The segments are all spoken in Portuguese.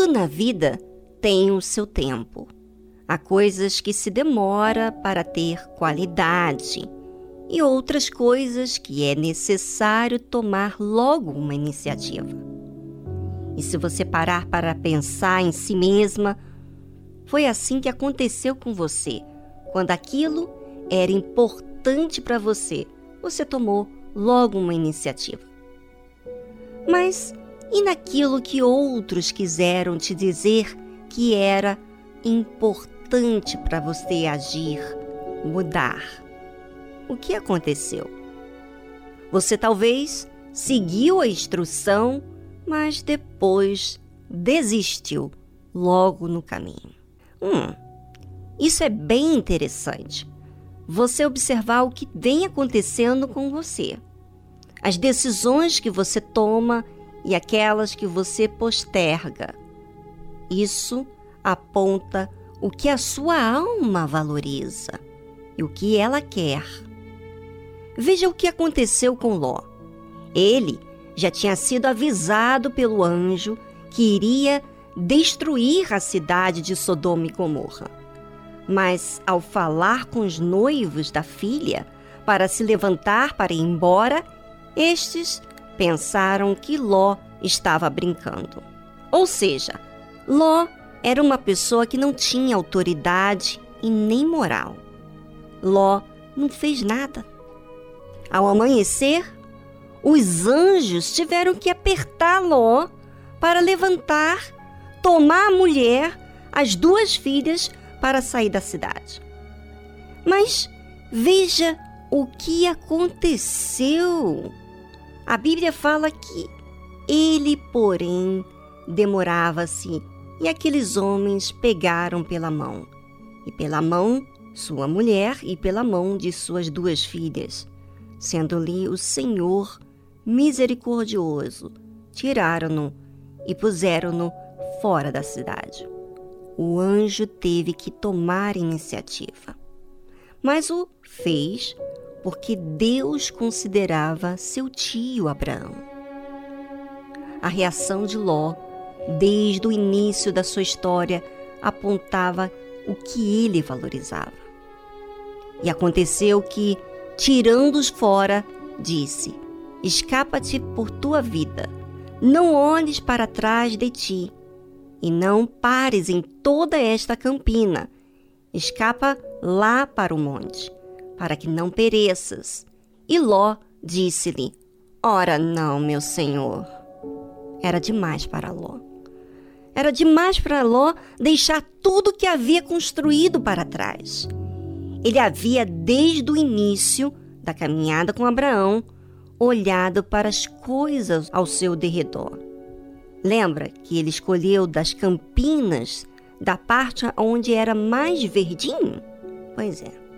Tudo na vida tem o seu tempo. Há coisas que se demora para ter qualidade e outras coisas que é necessário tomar logo uma iniciativa. E se você parar para pensar em si mesma, foi assim que aconteceu com você. Quando aquilo era importante para você, você tomou logo uma iniciativa. Mas e naquilo que outros quiseram te dizer que era importante para você agir, mudar? O que aconteceu? Você talvez seguiu a instrução, mas depois desistiu logo no caminho. Hum, isso é bem interessante. Você observar o que vem acontecendo com você, as decisões que você toma e aquelas que você posterga. Isso aponta o que a sua alma valoriza e o que ela quer. Veja o que aconteceu com Ló. Ele já tinha sido avisado pelo anjo que iria destruir a cidade de Sodoma e Gomorra. Mas, ao falar com os noivos da filha para se levantar para ir embora, estes pensaram que Ló estava brincando. Ou seja, Ló era uma pessoa que não tinha autoridade e nem moral. Ló não fez nada. Ao amanhecer, os anjos tiveram que apertar Ló para levantar, tomar a mulher, as duas filhas, para sair da cidade. Mas veja o que aconteceu. A Bíblia fala que ele, porém, demorava-se e aqueles homens pegaram pela mão, e pela mão sua mulher e pela mão de suas duas filhas sendo-lhe o Senhor misericordioso, tiraram-no e puseram-no fora da cidade. O anjo teve que tomar iniciativa, mas o fez porque Deus considerava seu tio Abraão. A reação de Ló, desde o início da sua história, apontava o que ele valorizava. E aconteceu que, tirando-os fora, disse: Escapa-te por tua vida, não olhes para trás de ti, e não pares em toda esta campina. Escapa lá para o monte, para que não pereças. E Ló disse-lhe: Ora, não, meu senhor. Era demais para Ló. Era demais para Ló deixar tudo que havia construído para trás. Ele havia, desde o início da caminhada com Abraão, olhado para as coisas ao seu derredor. Lembra que ele escolheu das campinas da parte onde era mais verdinho? Pois é.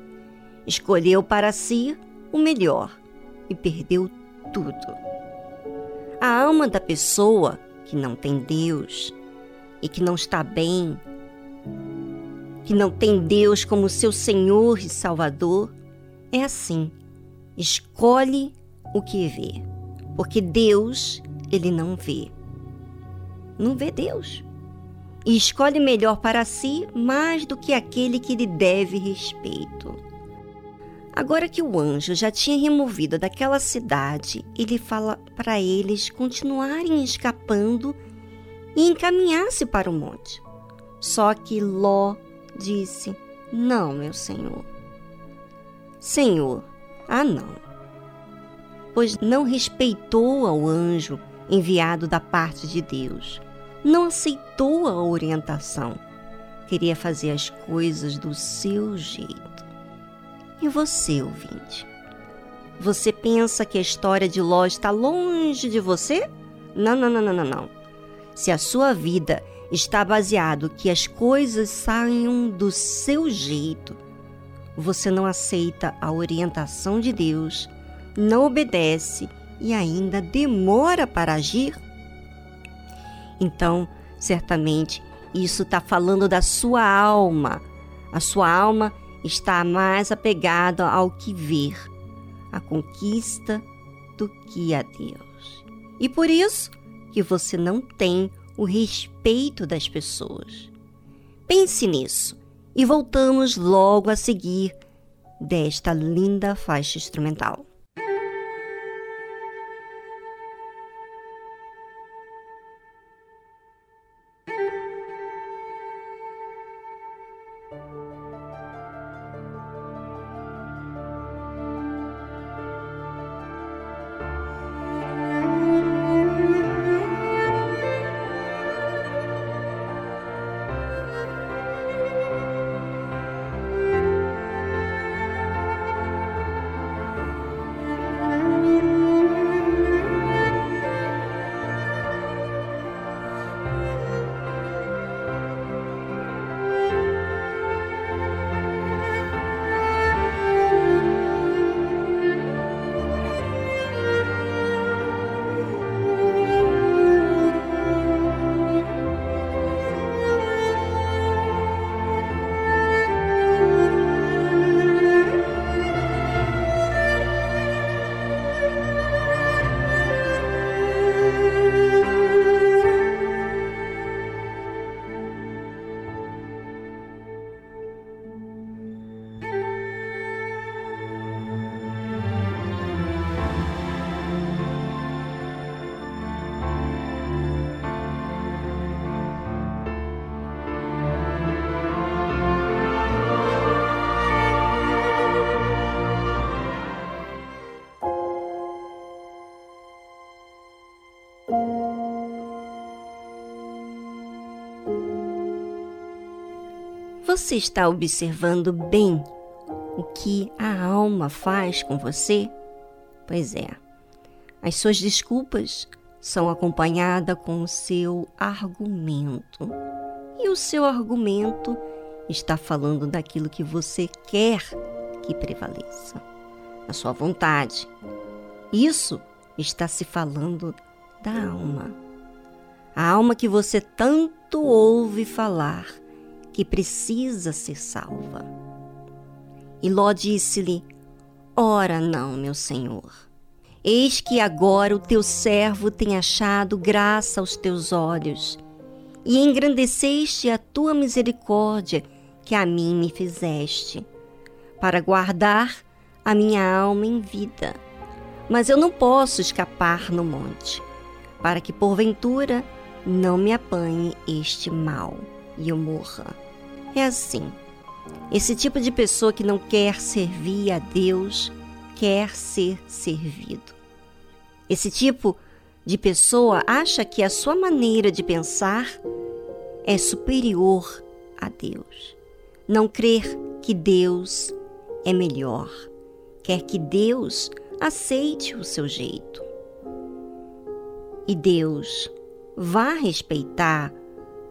Escolheu para si o melhor e perdeu tudo. A alma da pessoa que não tem Deus e que não está bem que não tem Deus como seu Senhor e Salvador, é assim. Escolhe o que vê, porque Deus, ele não vê. Não vê Deus. E escolhe melhor para si mais do que aquele que lhe deve respeito. Agora que o anjo já tinha removido daquela cidade, ele fala para eles continuarem escapando e encaminhar-se para o monte. Só que Ló disse: Não, meu senhor. Senhor, ah, não. Pois não respeitou ao anjo enviado da parte de Deus, não aceitou a orientação, queria fazer as coisas do seu jeito. E você, ouvinte? Você pensa que a história de Ló está longe de você? Não, não, não, não, não. Se a sua vida está baseado que as coisas saiam do seu jeito. Você não aceita a orientação de Deus, não obedece e ainda demora para agir? Então, certamente, isso está falando da sua alma. A sua alma está mais apegada ao que ver, a conquista, do que a Deus. E por isso que você não tem o respeito das pessoas. Pense nisso e voltamos logo a seguir desta linda faixa instrumental. Você está observando bem o que a alma faz com você? Pois é, as suas desculpas são acompanhadas com o seu argumento. E o seu argumento está falando daquilo que você quer que prevaleça, a sua vontade. Isso está se falando da alma. A alma que você tanto ouve falar que precisa ser salva. E Ló disse-lhe: Ora não, meu senhor. Eis que agora o teu servo tem achado graça aos teus olhos, e engrandeceste a tua misericórdia que a mim me fizeste, para guardar a minha alma em vida. Mas eu não posso escapar no monte, para que porventura não me apanhe este mal e eu morra. É assim. Esse tipo de pessoa que não quer servir a Deus, quer ser servido. Esse tipo de pessoa acha que a sua maneira de pensar é superior a Deus. Não crer que Deus é melhor. Quer que Deus aceite o seu jeito. E Deus vá respeitar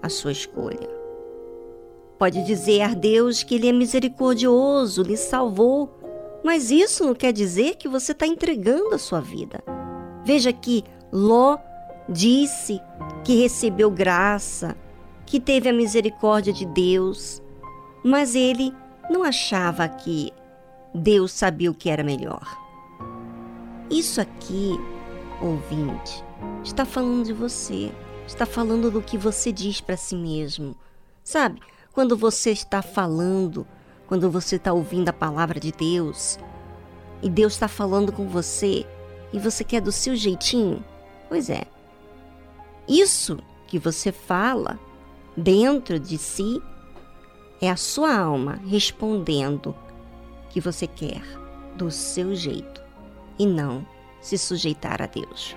a sua escolha. Pode dizer a Deus que Ele é misericordioso, lhe salvou, mas isso não quer dizer que você está entregando a sua vida. Veja que Ló disse que recebeu graça, que teve a misericórdia de Deus, mas ele não achava que Deus sabia o que era melhor. Isso aqui, ouvinte, está falando de você, está falando do que você diz para si mesmo. Sabe, quando você está falando, quando você está ouvindo a palavra de Deus, e Deus está falando com você, e você quer do seu jeitinho? Pois é. Isso que você fala dentro de si é a sua alma respondendo que você quer do seu jeito e não se sujeitar a Deus.